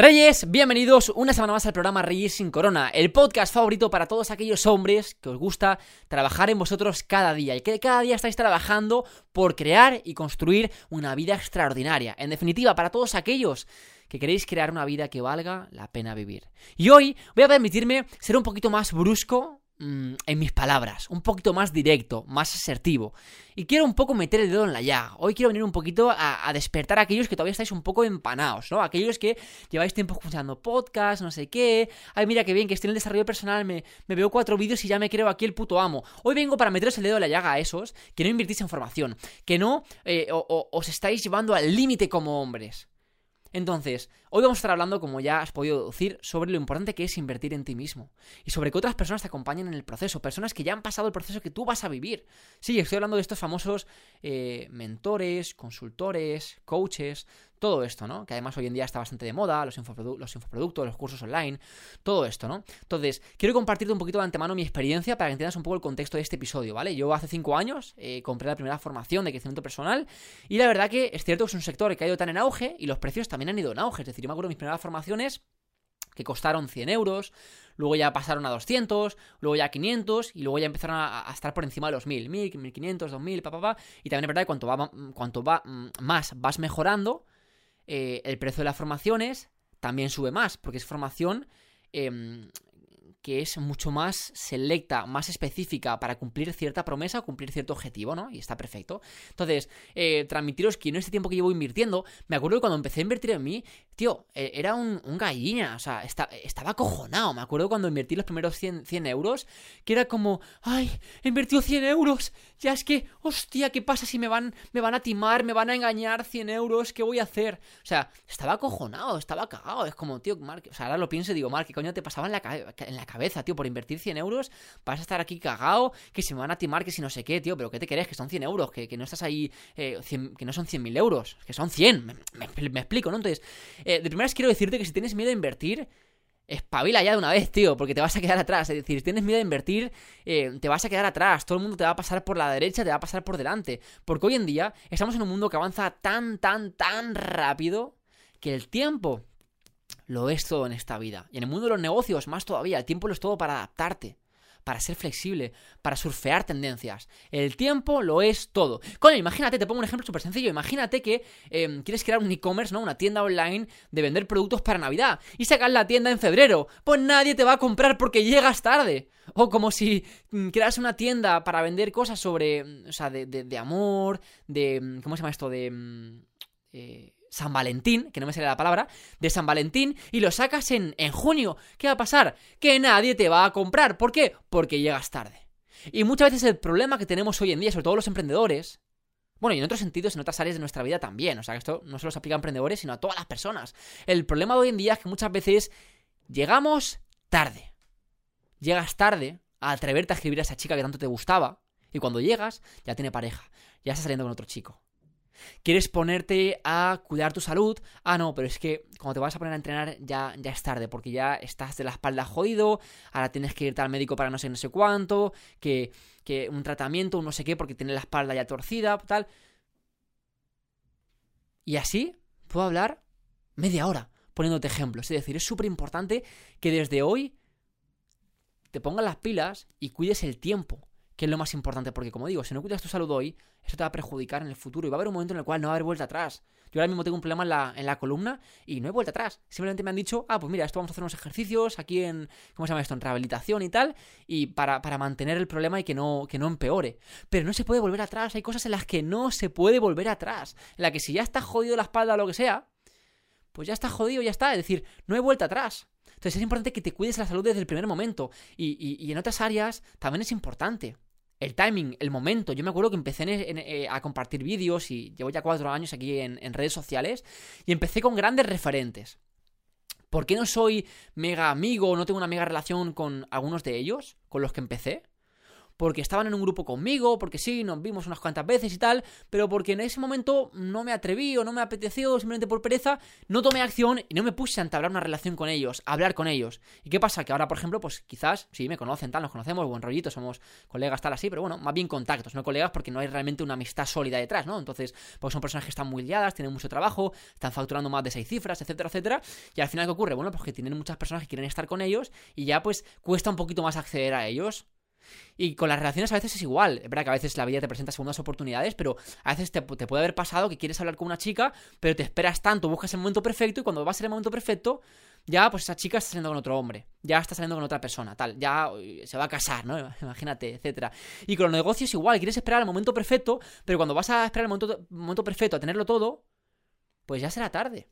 Reyes, bienvenidos una semana más al programa Reyes sin Corona, el podcast favorito para todos aquellos hombres que os gusta trabajar en vosotros cada día y que cada día estáis trabajando por crear y construir una vida extraordinaria. En definitiva, para todos aquellos que queréis crear una vida que valga la pena vivir. Y hoy voy a permitirme ser un poquito más brusco, Mm, en mis palabras, un poquito más directo, más asertivo. Y quiero un poco meter el dedo en la llaga. Hoy quiero venir un poquito a, despertar a aquellos que todavía estáis un poco empanados, ¿no? Aquellos que lleváis tiempo escuchando podcast, no sé qué. Ay, mira qué bien, que estoy en el desarrollo personal, me, veo cuatro vídeos y ya me creo aquí el puto amo. Hoy vengo para meteros el dedo en la llaga a esos que no invirtís en formación, que no eh, os estáis llevando al límite como hombres. Entonces, hoy vamos a estar hablando, como ya has podido decir, sobre lo importante que es invertir en ti mismo. Y sobre que otras personas te acompañen en el proceso, personas que ya han pasado el proceso que tú vas a vivir. Sí, estoy hablando de estos famosos eh, mentores, consultores, coaches, todo esto, ¿no? Que además hoy en día está bastante de moda, los, los infoproductos, los cursos online, todo esto, ¿no? Entonces, quiero compartirte un poquito de antemano mi experiencia para que entiendas un poco el contexto de este episodio, ¿vale? Yo hace cinco años eh, compré la primera formación de crecimiento personal y la verdad que es cierto que es un sector que ha ido tan en auge y los precios también han ido en auge. Es decir, yo me acuerdo de mis primeras formaciones que costaron 100 euros, luego ya pasaron a 200, luego ya a 500 y luego ya empezaron a, estar por encima de los 1000, 1000, 1500, 2000, papá, pa, y también es verdad que cuanto va, cuanto va mm, más vas mejorando, eh, el precio de las formaciones también sube más, porque es formación em, que es mucho más selecta, más específica para cumplir cierta promesa cumplir cierto objetivo, ¿no? Y está perfecto. Entonces, eh, transmitiros que en este tiempo que llevo invirtiendo, me acuerdo que cuando empecé a invertir en mí, tío, e, era un, gallina, o sea, estaba acojonado. Me acuerdo cuando invertí los primeros 100, 100 euros, que era como, ay, he invertido 100 euros, ya es que, hostia, ¿qué pasa si me van, me van a timar, me van a engañar 100 euros? ¿Qué voy a hacer? O sea, estaba acojonado, estaba cagado. Es como, tío, Mark, o sea, ahora lo pienso y digo, Mark, ¿qué coño te pasaba en la, en la cabeza, tío? Por invertir 100 euros, vas a estar aquí cagado, que se me van a timar, que si no sé qué, tío, pero ¿qué te crees? Que son 100 euros, que, no estás ahí, eh, que no son 100.000 euros, que son 100, me, explico, ¿no? Entonces, eh, de primeras quiero decirte que si tienes miedo a invertir, espabila ya de una vez, tío, porque te vas a quedar atrás. Es decir, si tienes miedo a invertir, eh, te vas a quedar atrás. Todo el mundo te va a pasar por la derecha, te va a pasar por delante. Porque hoy en día estamos en un mundo que avanza tan, tan, tan rápido que el tiempo lo es todo en esta vida. Y en el mundo de los negocios, más todavía, el tiempo lo es todo para adaptarte para ser flexible, para surfear tendencias. El tiempo lo es todo. Coño, imagínate, te pongo un ejemplo súper sencillo. Imagínate que em, quieres crear un e-commerce, ¿no? Una tienda online de vender productos para Navidad y sacar la tienda en febrero. Pues nadie te va a comprar porque llegas tarde. O como si mm, creas una tienda para vender cosas sobre, mm, o sea, de, de amor, de, mm, ¿cómo se llama esto? De... Eh, San Valentín, que no me sale la palabra, de San Valentín y lo sacas en, en junio. ¿Qué va a pasar? Que nadie te va a comprar. ¿Por qué? Porque llegas tarde. Y muchas veces el problema que tenemos hoy en día, sobre todo los emprendedores, bueno, y en otros sentidos, en otras áreas de nuestra vida también. O sea, que esto no solo se aplica a emprendedores, sino a todas las personas. El problema de hoy en día es que muchas veces llegamos tarde. Llegas tarde a atreverte a escribir a esa chica que tanto te gustaba. Y cuando llegas, ya tiene pareja. Ya está saliendo con otro chico. ¿Quieres ponerte a cuidar tu salud? Ah, no, pero es que cuando te vas a poner a entrenar ya, ya es tarde, porque ya estás de la espalda jodido, ahora tienes que irte al médico para no sé no sé cuánto, que, que un tratamiento, un no sé qué, porque tienes la espalda ya torcida, tal. Y así puedo hablar media hora poniéndote ejemplos. Es decir, es súper importante que desde hoy te pongas las pilas y cuides el tiempo que es lo más importante, porque como digo, si no cuidas tu salud hoy, eso te va a perjudicar en el futuro y va a haber un momento en el cual no va a haber vuelta atrás. Yo ahora mismo tengo un problema en la, en la columna y no hay vuelta atrás. Simplemente me han dicho, ah, pues mira, esto vamos a hacer unos ejercicios aquí en, ¿cómo se llama esto? En rehabilitación y tal, y para, para mantener el problema y que no, que no empeore. Pero no se puede volver atrás, hay cosas en las que no se puede volver atrás. En la que si ya está jodido la espalda o lo que sea, pues ya está jodido, ya está. Es decir, no hay vuelta atrás. Entonces es importante que te cuides la salud desde el primer momento. Y, y en otras áreas también es importante el timing, el momento. Yo me acuerdo que empecé eh, a compartir vídeos y llevo ya cuatro años aquí en, redes sociales y empecé con grandes referentes. ¿Por qué no soy mega amigo o no tengo una mega relación con algunos de ellos, con los que empecé? Porque estaban en un grupo conmigo, porque sí, nos vimos unas cuantas veces y tal, pero porque en ese momento no me atreví o no me apeteció, simplemente por pereza, no tomé acción y no me puse a entablar una relación con ellos, a hablar con ellos. ¿Y qué pasa? Que ahora, por ejemplo, pues quizás, sí, me conocen, tal, nos conocemos, buen rollito, somos colegas, tal, así, pero bueno, más bien contactos, no colegas porque no hay realmente una amistad sólida detrás, ¿no? Entonces, pues son personas que están muy liadas, tienen mucho trabajo, están facturando más de seis cifras, etcétera, etcétera, y al final, ¿qué ocurre? Bueno, pues que tienen muchas personas que quieren estar con ellos y ya pues cuesta un poquito más acceder a ellos. Y con las relaciones a veces es igual. Es verdad que a veces la vida te presenta segundas oportunidades, pero a veces te, puede haber pasado que quieres hablar con una chica, pero te esperas tanto, buscas el momento perfecto y cuando va a ser el momento perfecto, ya pues esa chica está saliendo con otro hombre, ya está saliendo con otra persona, tal, ya se va a casar, ¿no? Imagínate, etcétera. Y con los negocios igual, quieres esperar el momento perfecto, pero cuando vas a esperar el momento, momento perfecto a tenerlo todo, pues ya será tarde.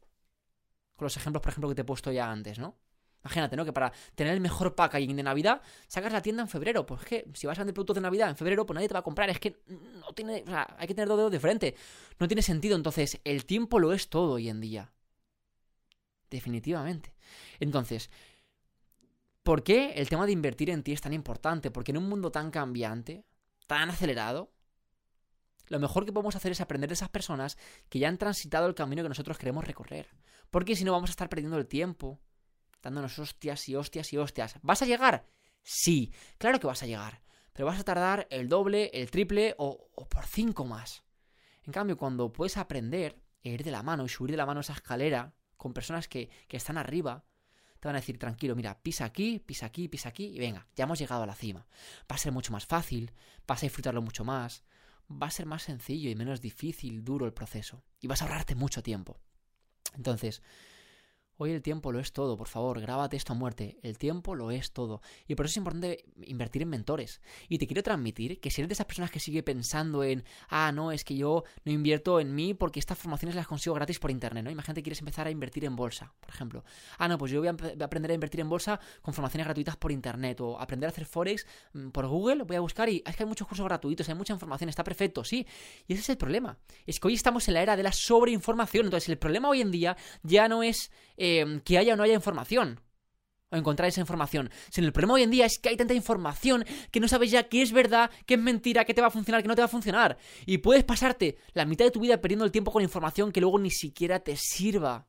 Con los ejemplos, por ejemplo, que te he puesto ya antes, ¿no? Imagínate, ¿no? Que para tener el mejor packaging de Navidad, sacas la tienda en febrero. Pues es que si vas a vender productos de Navidad en febrero, pues nadie te va a comprar. Es que no tiene. O sea, hay que tener dos dedos de frente. No tiene sentido. Entonces, el tiempo lo es todo hoy en día. Definitivamente. Entonces, ¿por qué el tema de invertir en ti es tan importante? Porque en un mundo tan cambiante, tan acelerado, lo mejor que podemos hacer es aprender de esas personas que ya han transitado el camino que nosotros queremos recorrer. Porque si no vamos a estar perdiendo el tiempo dándonos hostias y hostias y hostias. ¿Vas a llegar? Sí, claro que vas a llegar. Pero vas a tardar el doble, el triple o, por cinco más. En cambio, cuando puedes aprender e ir de la mano y subir de la mano esa escalera con personas que, que están arriba, te van a decir, tranquilo, mira, pisa aquí, pisa aquí, pisa aquí y venga, ya hemos llegado a la cima. Va a ser mucho más fácil, vas a disfrutarlo mucho más, va a ser más sencillo y menos difícil, duro el proceso. Y vas a ahorrarte mucho tiempo. Entonces, Hoy el tiempo lo es todo, por favor, grábate esto a muerte. El tiempo lo es todo. Y por eso es importante invertir en mentores. Y te quiero transmitir que si eres de esas personas que sigue pensando en, ah, no, es que yo no invierto en mí porque estas formaciones las consigo gratis por internet, ¿no? Imagínate que quieres empezar a invertir en bolsa, por ejemplo. Ah, no, pues yo voy a, aprender a invertir en bolsa con formaciones gratuitas por internet o aprender a hacer forex mm, por Google, voy a buscar y es que hay muchos cursos gratuitos, hay mucha información, está perfecto, sí. Y ese es el problema. Es que hoy estamos en la era de la sobreinformación. Entonces, el problema hoy en día ya no es Em, que haya o no haya información. O encontrar esa información. Sino el problema hoy en día es que hay tanta información que no sabes ya qué es verdad, qué es mentira, qué te va a funcionar, qué no te va a funcionar. Y puedes pasarte la mitad de tu vida perdiendo el tiempo con información que luego ni siquiera te sirva.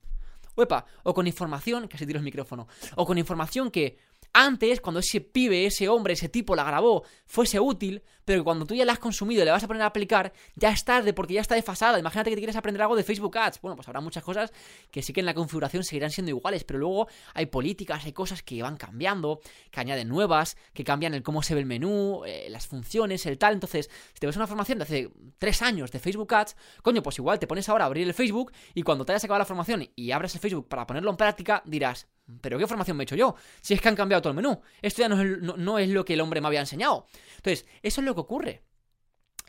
Uepa, o con información, casi tiro el micrófono, o con información que antes, cuando ese pibe, ese hombre, ese tipo la grabó, fuese útil, pero que cuando tú ya la has consumido y le vas a poner a aplicar, ya es tarde porque ya está desfasada. Imagínate que te quieres aprender algo de Facebook Ads. Bueno, pues habrá muchas cosas que sí que en la configuración seguirán siendo iguales, pero luego hay políticas, hay cosas que van cambiando, que añaden nuevas, que cambian el cómo se ve el menú, eh, las funciones, el tal. Entonces, si te ves una formación de hace tres años de Facebook Ads, coño, pues igual te pones ahora a abrir el Facebook y cuando te hayas acabado la formación y abres el Facebook para ponerlo en práctica, dirás, ¿Pero qué formación me he hecho yo? Si es que han cambiado todo el menú. Esto ya no es, lo que el hombre me había enseñado. Entonces, eso es lo que ocurre.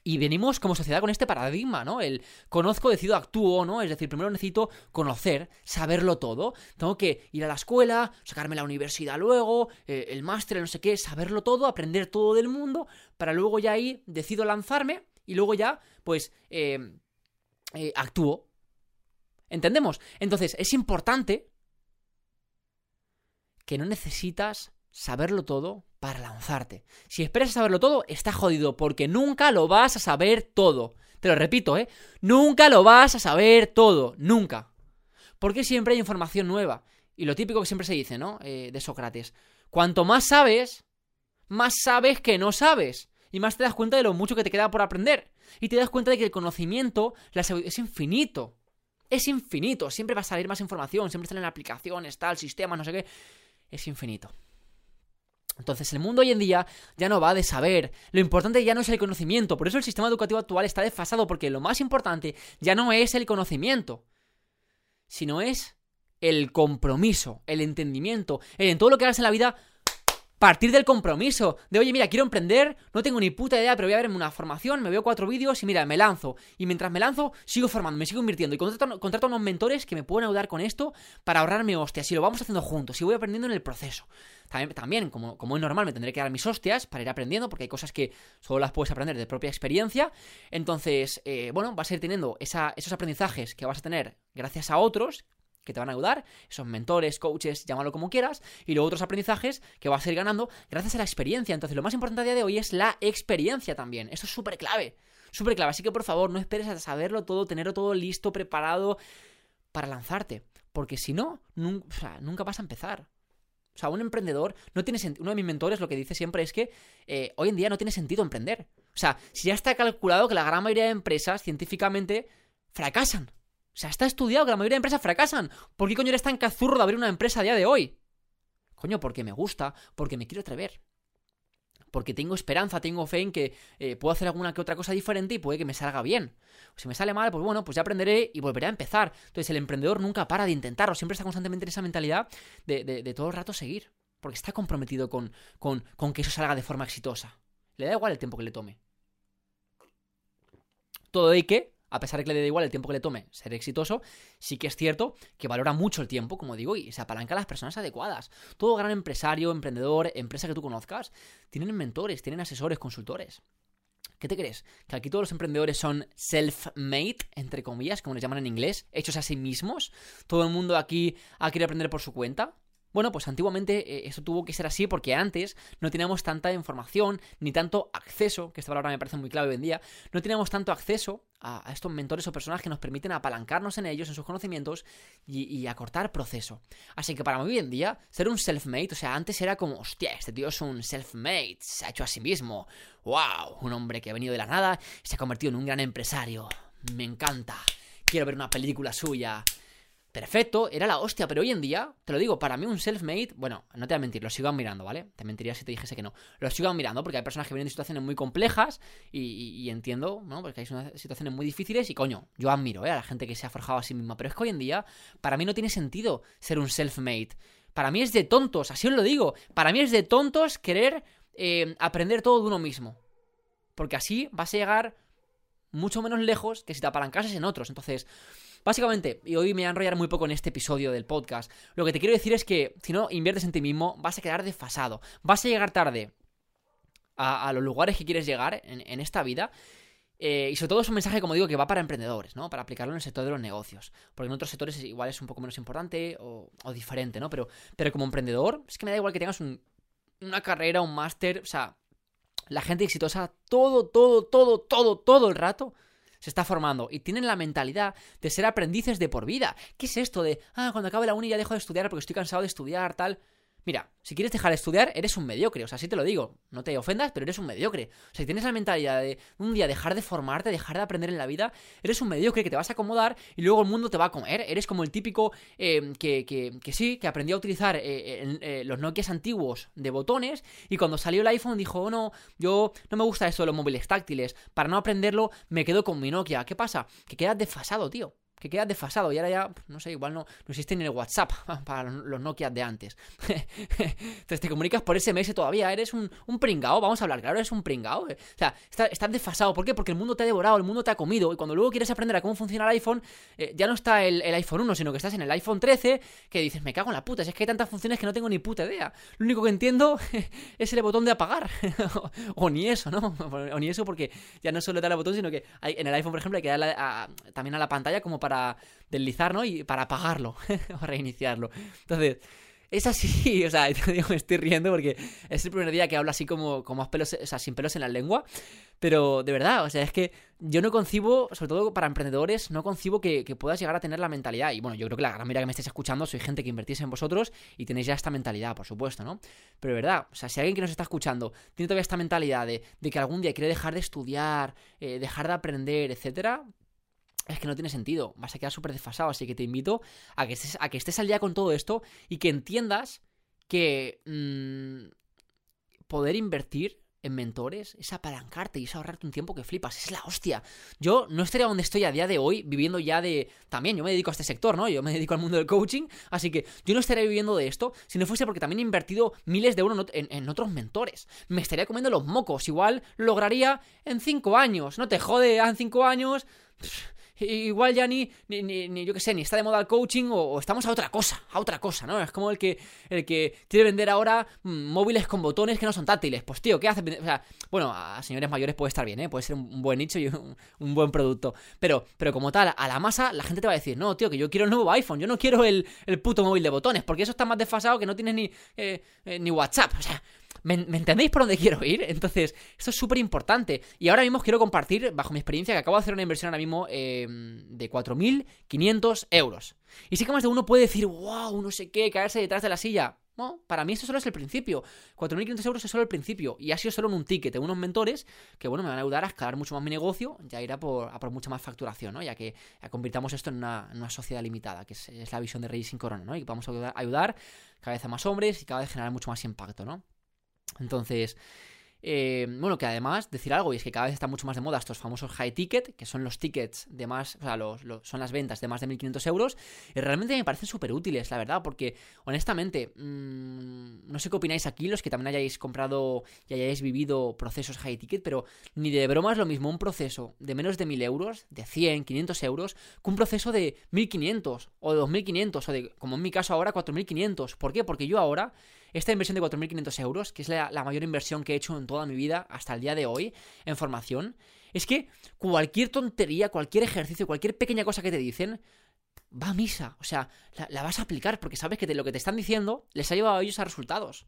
Y venimos como sociedad con este paradigma, ¿no? El conozco, decido, actúo, ¿no? Es decir, primero necesito conocer, saberlo todo. Tengo que ir a la escuela, sacarme la universidad luego, eh, el máster, no sé qué, saberlo todo, aprender todo del mundo, para luego ya ahí decido lanzarme y luego ya, pues, eh, eh, actúo. ¿Entendemos? Entonces, es importante que no necesitas saberlo todo para lanzarte. Si esperas saberlo todo, está jodido, porque nunca lo vas a saber todo. Te lo repito, ¿eh? Nunca lo vas a saber todo, nunca. Porque siempre hay información nueva. Y lo típico que siempre se dice, ¿no? Eh, de Sócrates. Cuanto más sabes, más sabes que no sabes. Y más te das cuenta de lo mucho que te queda por aprender. Y te das cuenta de que el conocimiento es infinito. Es infinito. Siempre va a salir más información. Siempre salen aplicaciones, tal, sistemas, no sé qué es infinito. Entonces, el mundo hoy en día ya no va de saber. Lo importante ya no es el conocimiento. Por eso el sistema educativo actual está desfasado, porque lo más importante ya no es el conocimiento, sino es el compromiso, el entendimiento. en todo lo que hagas en la vida, partir del compromiso. De, oye, mira, quiero emprender, no tengo ni puta idea, pero voy a verme una formación, me veo cuatro vídeos y mira, me lanzo. Y mientras me lanzo, sigo formando, me sigo invirtiendo. Y contrato, contrato a unos mentores que me pueden ayudar con esto para ahorrarme hostias. Y lo vamos haciendo juntos, y voy aprendiendo en el proceso. También, también como, como es normal, me tendré que dar mis hostias para ir aprendiendo, porque hay cosas que solo las puedes aprender de propia experiencia. Entonces, eh, bueno, vas a ir teniendo esos aprendizajes que vas a tener gracias a otros, que te van a ayudar, esos mentores, coaches, llámalo como quieras, y luego otros aprendizajes que vas a ir ganando gracias a la experiencia. Entonces, lo más importante a día de hoy es la experiencia también. Esto es súper clave, súper clave. Así que, por favor, no esperes a saberlo todo, tenerlo todo listo, preparado para lanzarte. Porque si no, nunca vas a empezar. O sea, un emprendedor no tiene sentido. Uno de mis mentores lo que dice siempre es que eh, hoy en día no tiene sentido emprender. O sea, si ya está calculado que la gran mayoría de empresas científicamente fracasan. Sea, está estudiado que la mayoría de empresas fracasan. ¿Por qué coño eres tan cazurro de abrir una empresa a día de hoy? Coño, porque me gusta, porque me quiero atrever. Porque tengo esperanza, tengo fe en que eh, puedo hacer alguna que otra cosa diferente y puede que me salga bien. si me sale mal, pues bueno, pues ya aprenderé y volveré a empezar. Entonces el emprendedor nunca para de intentarlo, siempre está constantemente en esa mentalidad de, de, todo el rato seguir. Porque está comprometido con, con, con que eso salga de forma exitosa. Le da igual el tiempo que le tome. Todo de que a pesar de que le dé igual el tiempo que le tome ser exitoso, sí que es cierto que valora mucho el tiempo, como digo, y se apalanca a las personas adecuadas. Todo gran empresario, emprendedor, empresa que tú conozcas, tienen mentores, tienen asesores, consultores. ¿Qué te crees? ¿Que aquí todos los emprendedores son self-made, entre comillas, como les llaman en inglés, hechos a sí mismos? ¿Todo el mundo aquí ha querido aprender por su cuenta? Bueno, pues antiguamente eh, eso tuvo que ser así porque antes no teníamos tanta información ni tanto acceso, que esta palabra me parece muy clave hoy en día, no teníamos tanto acceso a, estos mentores o personas que nos permiten apalancarnos en ellos, en sus conocimientos y, acortar proceso. Así que para mí hoy en día, ser un self-made, o sea, antes era como, hostia, este tío es un self-made, se ha hecho a sí mismo, wow, un hombre que ha venido de la nada y se ha convertido en un gran empresario, me encanta, quiero ver una película suya, perfecto, era la hostia, pero hoy en día, te lo digo, para mí un self-made, bueno, no te voy a mentir, lo sigo admirando, ¿vale? Te mentiría si te dijese que no. Lo sigo admirando porque hay personas que vienen de situaciones muy complejas y, entiendo, ¿no? Porque hay situaciones muy difíciles y coño, yo admiro, ¿eh? A la gente que se ha forjado a sí misma, pero es que hoy en día, para mí no tiene sentido ser un self-made. Para mí es de tontos, así os lo digo. Para mí es de tontos querer eh, aprender todo de uno mismo. Porque así vas a llegar mucho menos lejos que si te apalancases en otros. Entonces, Básicamente, y hoy me voy a enrollar muy poco en este episodio del podcast, lo que te quiero decir es que si no inviertes en ti mismo, vas a quedar desfasado. Vas a llegar tarde a, los lugares que quieres llegar en, esta vida. Eh, y sobre todo es un mensaje, como digo, que va para emprendedores, ¿no? Para aplicarlo en el sector de los negocios. Porque en otros sectores igual es un poco menos importante o, diferente, ¿no? Pero, pero como emprendedor, es que me da igual que tengas una carrera, un máster, o sea, la gente exitosa todo, todo, todo, todo, todo el rato se está formando y tienen la mentalidad de ser aprendices de por vida. ¿Qué es esto de, ah, cuando acabe la uni ya dejo de estudiar porque estoy cansado de estudiar, tal? Mira, si quieres dejar de estudiar, eres un mediocre. O sea, así te lo digo. No te ofendas, pero eres un mediocre. O sea, si tienes la mentalidad de un día dejar de formarte, dejar de aprender en la vida, eres un mediocre que te vas a acomodar y luego el mundo te va a comer. Eres como el típico eh, que, que, que, sí, que aprendió a utilizar eh, eh, los Nokia antiguos de botones y cuando salió el iPhone dijo, oh, no, yo no me gusta eso de los móviles táctiles. Para no aprenderlo, me quedo con mi Nokia. ¿Qué pasa? Que quedas desfasado, tío que queda desfasado y ahora ya, no sé, igual no, no existe ni el WhatsApp para los Nokia de antes. Entonces te comunicas por SMS todavía, eres un, un pringao, vamos a hablar claro, eres un pringao. Eh. O sea, estás, desfasado, ¿por qué? Porque el mundo te ha devorado, el mundo te ha comido y cuando luego quieres aprender a cómo funciona el iPhone, eh, ya no está el, iPhone 1, sino que estás en el iPhone 13, que dices, me cago en la puta, es que hay tantas funciones que no tengo ni puta idea. Lo único que entiendo es el botón de apagar. o ni eso, ¿no? O ni eso porque ya no solo dar el botón, sino que hay, en el iPhone, por ejemplo, hay que darle también a la pantalla como para para deslizar, ¿no? Y para apagarlo, o reiniciarlo. Entonces, es así, o sea, me estoy riendo porque es el primer día que hablo así como, como sin pelos en la lengua. Pero de verdad, o sea, es que yo no concibo, sobre todo para emprendedores, no concibo que, puedas llegar a tener la mentalidad. Y bueno, yo creo que la gran mayoría que me estáis escuchando soy gente que invertís en vosotros y tenéis ya esta mentalidad, por supuesto, ¿no? Pero de verdad, o sea, si alguien que nos está escuchando tiene todavía esta mentalidad de, que algún día quiere dejar de estudiar, eh, dejar de aprender, etcétera, es que no tiene sentido, vas a quedar súper desfasado, así que te invito a que, estés, a que estés al día con todo esto y que entiendas que mm, poder invertir en mentores es apalancarte y es ahorrarte un tiempo que flipas, es la hostia. Yo no estaría donde estoy a día de hoy viviendo ya de... También yo me dedico a este sector, ¿no? Yo me dedico al mundo del coaching, así que yo no estaría viviendo de esto si no fuese porque también he invertido miles de euros en, en otros mentores. Me estaría comiendo los mocos, igual lo lograría en cinco años, no te jode, en cinco años igual ya ni, ni, yo qué sé, ni está de moda el coaching o, estamos a otra cosa, a otra cosa, ¿no? Es como el que, el que quiere vender ahora mm, móviles con botones que no son táctiles. Pues tío, ¿qué hace? O sea, bueno, a señores mayores puede estar bien, ¿eh? Puede ser un, buen nicho y un, buen producto. Pero, pero como tal, a la masa la gente te va a decir, no, tío, que yo quiero el nuevo iPhone, yo no quiero el, puto móvil de botones, porque eso está más desfasado que no tienes ni, eh, eh, ni WhatsApp. O sea, ¿Me, entendéis por dónde quiero ir? Entonces, esto es súper importante. Y ahora mismo quiero compartir, bajo mi experiencia, que acabo de hacer una inversión ahora mismo em, de 4.500 euros. Y sí que más de uno puede decir, wow, no sé qué, caerse detrás de la silla. No, para mí eso solo es el principio. 4.500 euros es solo el principio. Y ha sido solo en un ticket de unos mentores que, bueno, me van a ayudar a escalar mucho más mi negocio. Ya irá por, a por mucha más facturación, ¿no? Ya que convirtamos esto en una, sociedad limitada, que es, la visión de Reyes sin Corona, ¿no? Y vamos a ayudar cada vez a más hombres y cada vez generar mucho más impacto, ¿no? Entonces, eh, bueno, que además, decir algo, y es que cada vez está mucho más de moda estos famosos high ticket, que son los tickets de más, o sea, los, son las ventas de más de 1.500 euros, y realmente me parecen súper útiles, la verdad, porque honestamente, mmm, no sé qué opináis aquí, los que también hayáis comprado y hayáis vivido procesos high ticket, pero ni de broma es lo mismo un proceso de menos de 1.000 euros, de 100, 500 euros, que un proceso de 1.500 o de 2.500 o de, como en mi caso ahora, 4.500. ¿Por qué? Porque yo ahora esta inversión de 4.500 euros, que es la, mayor inversión que he hecho en toda mi vida hasta el día de hoy en formación, es que cualquier tontería, cualquier ejercicio, cualquier pequeña cosa que te dicen, va a misa. O sea, la, la vas a aplicar porque sabes que lo que te están diciendo les ha llevado a ellos a resultados.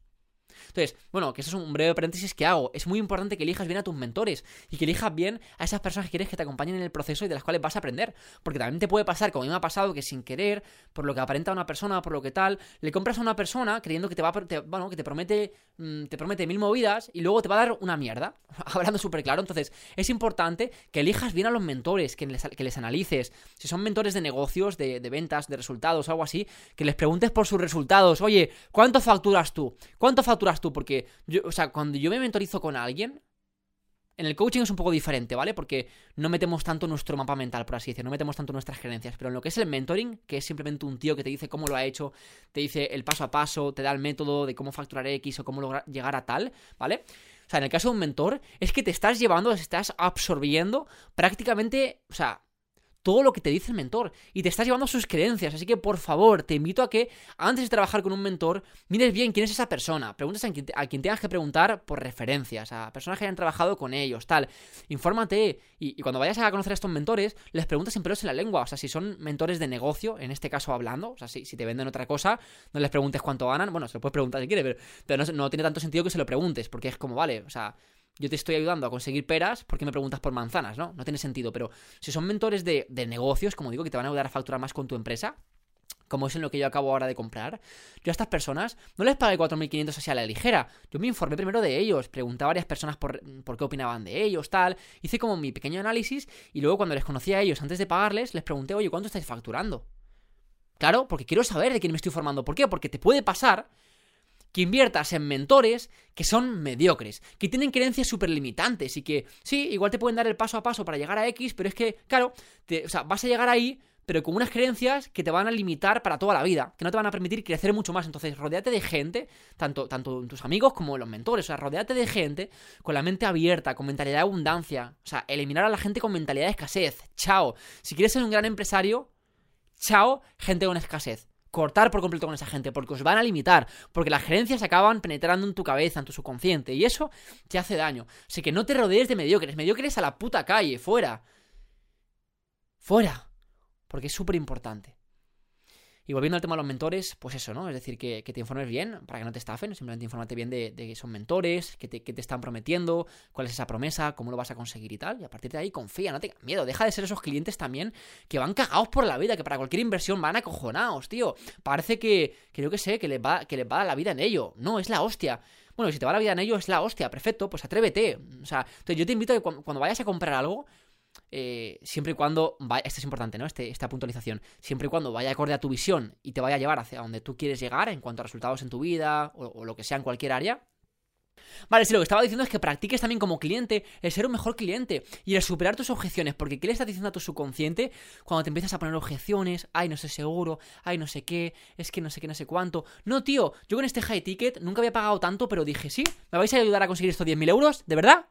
Entonces, bueno, que eso es un breve paréntesis que hago. Es muy importante que elijas bien a tus mentores y que elijas bien a esas personas que quieres que te acompañen en el proceso y de las cuales vas a aprender. Porque también te puede pasar, como a mí me ha pasado, que sin querer, por lo que aparenta una persona, por lo que tal, le compras a una persona creyendo que te va a, bueno, que te promete, mm, te promete mil movidas y luego te va a dar una mierda. Hablando súper claro. Entonces, es importante que elijas bien a los mentores, que les, que les analices. Si son mentores de negocios, de, de ventas, de resultados, algo así, que les preguntes por sus resultados. Oye, ¿cuánto facturas tú? ¿Cuánto facturas tú? Porque, yo, o sea, cuando yo me mentorizo con alguien, en el coaching es un poco diferente, ¿vale? Porque no metemos tanto nuestro mapa mental, por así decirlo, no metemos tanto nuestras creencias. Pero en lo que es el mentoring, que es simplemente un tío que te dice cómo lo ha hecho, te dice el paso a paso, te da el método de cómo facturar X o cómo llegar a tal, ¿vale? O sea, en el caso de un mentor, es que te estás llevando, estás absorbiendo prácticamente, o sea, todo lo que te dice el mentor y te estás llevando sus creencias. Así que por favor, te invito a que antes de trabajar con un mentor, mires bien quién es esa persona. Preguntes a quien, tengas que preguntar por referencias, a personas que hayan trabajado con ellos, tal. Infórmate y, cuando vayas a conocer a estos mentores, les preguntas sin pelos en la lengua. O sea, si son mentores de negocio, en este caso hablando, o sea, si, te venden otra cosa, no les preguntes cuánto ganan. Bueno, se lo puedes preguntar si quieres, pero, no, no tiene tanto sentido que se lo preguntes, porque es como, vale, o sea, yo te estoy ayudando a conseguir peras, ¿por qué me preguntas por manzanas? No, no tiene sentido, pero si son mentores de, negocios, como digo, que te van a ayudar a facturar más con tu empresa, como es en lo que yo acabo ahora de comprar, yo a estas personas no les pagué 4.500 así a la ligera. Yo me informé primero de ellos, pregunté a varias personas por, por, qué opinaban de ellos, tal. Hice como mi pequeño análisis y luego cuando les conocí a ellos antes de pagarles, les pregunté, oye, ¿cuánto estáis facturando? Claro, porque quiero saber de quién me estoy formando. ¿Por qué? Porque te puede pasar que inviertas en mentores que son mediocres, que tienen creencias súper limitantes y que, sí, igual te pueden dar el paso a paso para llegar a X, pero es que, claro, o sea, vas a llegar ahí, pero con unas creencias que te van a limitar para toda la vida, que no te van a permitir crecer mucho más. Entonces, rodeate de gente, tanto, tanto tus amigos como los mentores, o sea, rodeate de gente con la mente abierta, con mentalidad de abundancia, o sea, eliminar a la gente con mentalidad de escasez. Chao. Si quieres ser un gran empresario, chao, gente con escasez cortar por completo con esa gente, porque os van a limitar, porque las creencias acaban penetrando en tu cabeza, en tu subconsciente, y eso te hace daño. Así que no te rodees de mediocres, mediocres a la puta calle, fuera. Fuera. Porque es súper importante. Y volviendo al tema de los mentores, pues eso, ¿no? Es decir, que, te informes bien para que no te estafen, simplemente infórmate bien de, que son mentores, que te, te, están prometiendo, cuál es esa promesa, cómo lo vas a conseguir y tal. Y a partir de ahí confía, no tengas miedo, deja de ser esos clientes también que van cagados por la vida, que para cualquier inversión van acojonados, tío. Parece que, que yo que sé, que les, va, que les va la vida en ello. No, es la hostia. Bueno, si te va la vida en ello, es la hostia, perfecto, pues atrévete. O sea, entonces yo te invito a que cuando vayas a comprar algo, eh, siempre y cuando, vaya, esto es importante, ¿no? Este, esta puntualización, siempre y cuando vaya acorde a tu visión y te vaya a llevar hacia donde tú quieres llegar en cuanto a resultados en tu vida o, lo que sea en cualquier área, Vale, sí, lo que estaba diciendo es que practiques también como cliente el ser un mejor cliente y el superar tus objeciones, porque ¿qué le estás diciendo a tu subconsciente cuando te empiezas a poner objeciones? Ay, no sé seguro, ay, no sé qué, es que no sé qué, no sé cuánto. No, tío, yo con este high ticket nunca había pagado tanto, pero dije, sí, ¿me vais a ayudar a conseguir estos 10.000 euros? ¿De verdad?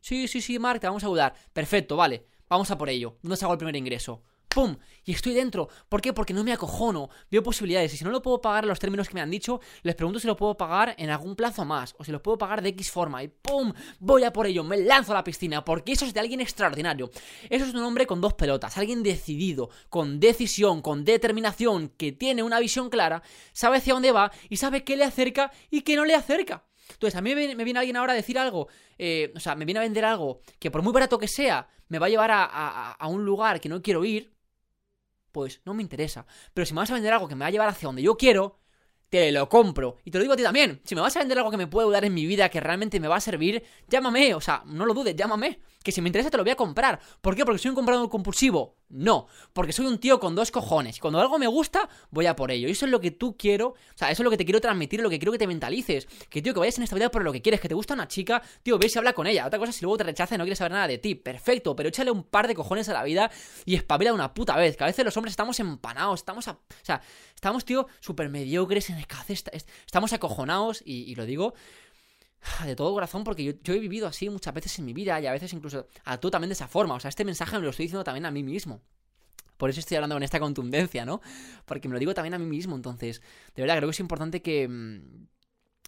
Sí, sí, sí, Mark, te vamos a ayudar. Perfecto, vale. Vamos a por ello. ¿Dónde saco el primer ingreso? ¡Pum! Y estoy dentro. ¿Por qué? Porque no me acojono. Veo posibilidades. Y si no lo puedo pagar en los términos que me han dicho, les pregunto si lo puedo pagar en algún plazo más. O si lo puedo pagar de X forma. Y ¡pum! Voy a por ello. Me lanzo a la piscina. Porque eso es de alguien extraordinario. Eso es un hombre con dos pelotas. Alguien decidido, con decisión, con determinación, que tiene una visión clara, sabe hacia dónde va y sabe qué le acerca y qué no le acerca. Entonces, a mí me viene, alguien ahora a decir algo, eh, o sea, me viene a vender algo que por muy barato que sea, me va a llevar a un lugar que no quiero ir pues no me interesa. Pero si me vas a vender algo que me va a llevar hacia donde yo quiero, te lo compro. Y te lo digo a ti también. Si me vas a vender algo que me puede ayudar en mi vida, que realmente me va a servir, llámame. O sea, no lo dudes, llámame. Que si me interesa te lo voy a comprar. ¿Por qué? Porque soy un comprador compulsivo. No, porque soy un tío con dos cojones. Cuando algo me gusta, voy a por ello. Y eso es lo que tú quiero, o sea, eso es lo que te quiero transmitir, lo que quiero que te mentalices. Que, tío, que vayas en esta vida por lo que quieres, que te gusta una chica, tío, ves y habla con ella. Otra cosa, si luego te rechaza y no quieres saber nada de ti, perfecto, pero échale un par de cojones a la vida y espabila una puta vez. Que a veces los hombres estamos empanados, estamos, a, o sea, estamos, tío, súper mediocres en el estamos acojonados, y lo digo de todo corazón, porque yo, he vivido así muchas veces en mi vida y a veces incluso actúo también de esa forma. O sea, este mensaje me lo estoy diciendo también a mí mismo. Por eso estoy hablando con esta contundencia, ¿no? Porque me lo digo también a mí mismo. Entonces, de verdad, creo que es importante que, mm,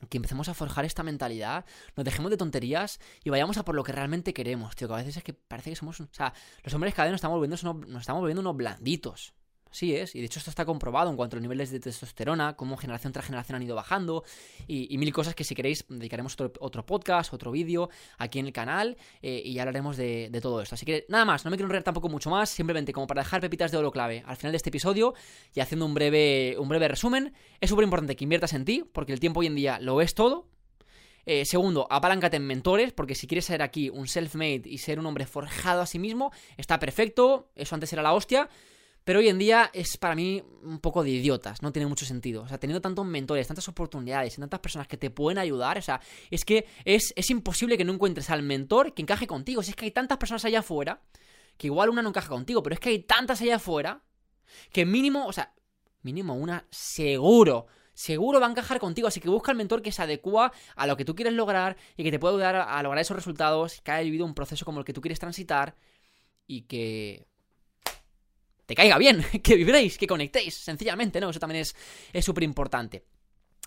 que empecemos a forjar esta mentalidad, nos dejemos de tonterías y vayamos a por lo que realmente queremos, tío. Que a veces es que parece que somos. O sea, los hombres cada vez estamos volviendo, nos estamos volviendo unos blanditos. Sí es, y de hecho esto está comprobado en cuanto a los niveles de testosterona, cómo generación tras generación han ido bajando, y, mil cosas que si queréis dedicaremos otro, podcast, otro vídeo aquí en el canal, eh, y ya hablaremos de, todo esto. Así que nada más, no me quiero enredar tampoco mucho más, simplemente como para dejar pepitas de oro clave al final de este episodio, y haciendo un breve, un breve resumen, es súper importante que inviertas en ti, porque el tiempo hoy en día lo es todo, eh, segundo, apalancate en mentores, porque si quieres ser aquí un self-made y ser un hombre forjado a sí mismo, está perfecto, eso antes era la hostia, pero hoy en día es para mí un poco de idiotas, no tiene mucho sentido. O sea, teniendo tantos mentores, tantas oportunidades y tantas personas que te pueden ayudar, o sea, es que es, es imposible que no encuentres al mentor que encaje contigo. Si es que hay tantas personas allá afuera, que igual una no encaja contigo, pero es que hay tantas allá afuera, que mínimo, o sea, mínimo una seguro seguro va a encajar contigo. Así que busca el mentor que se adecua a lo que tú quieres lograr y que te pueda ayudar a lograr esos resultados, que haya vivido un proceso como el que tú quieres transitar y que te caiga bien, que vibréis, que conectéis, sencillamente, ¿no? Eso también es súper importante.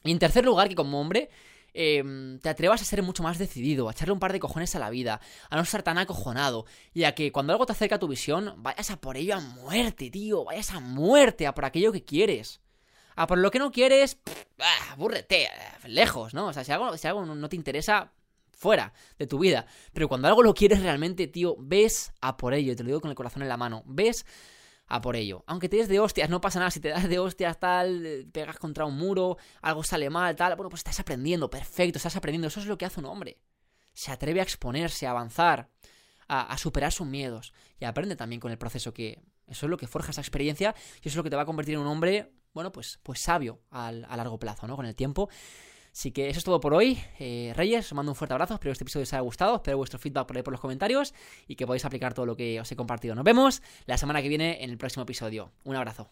Y en tercer lugar, que como hombre, em, te atrevas a ser mucho más decidido, a echarle un par de cojones a la vida, a no estar tan acojonado, y a que cuando algo te acerca a tu visión, vayas a por ello a muerte, tío, vayas a muerte, a por aquello que quieres. A por lo que no quieres, ah, aburrete, lejos, ¿no? O sea, si algo, si algo no te interesa, fuera de tu vida. Pero cuando algo lo quieres realmente, tío, ves a por ello, y te lo digo con el corazón en la mano, ves a por ello. Aunque te des de hostias, no pasa nada. Si te das de hostias, tal, eh, pegas contra un muro, algo sale mal, tal, bueno, pues estás aprendiendo, perfecto, estás aprendiendo. Eso es lo que hace un hombre. Se atreve a exponerse, a avanzar, a, superar sus miedos. Y aprende también con el proceso que. Eso es lo que forja esa experiencia y eso es lo que te va a convertir en un hombre, bueno, pues, pues sabio a largo plazo, ¿no? Con el tiempo. Así que eso es todo por hoy. Eh, Reyes, os mando un fuerte abrazo. Espero que este episodio os haya gustado. Espero vuestro feedback por ahí por los comentarios y que podáis aplicar todo lo que os he compartido. Nos vemos la semana que viene en el próximo episodio. Un abrazo.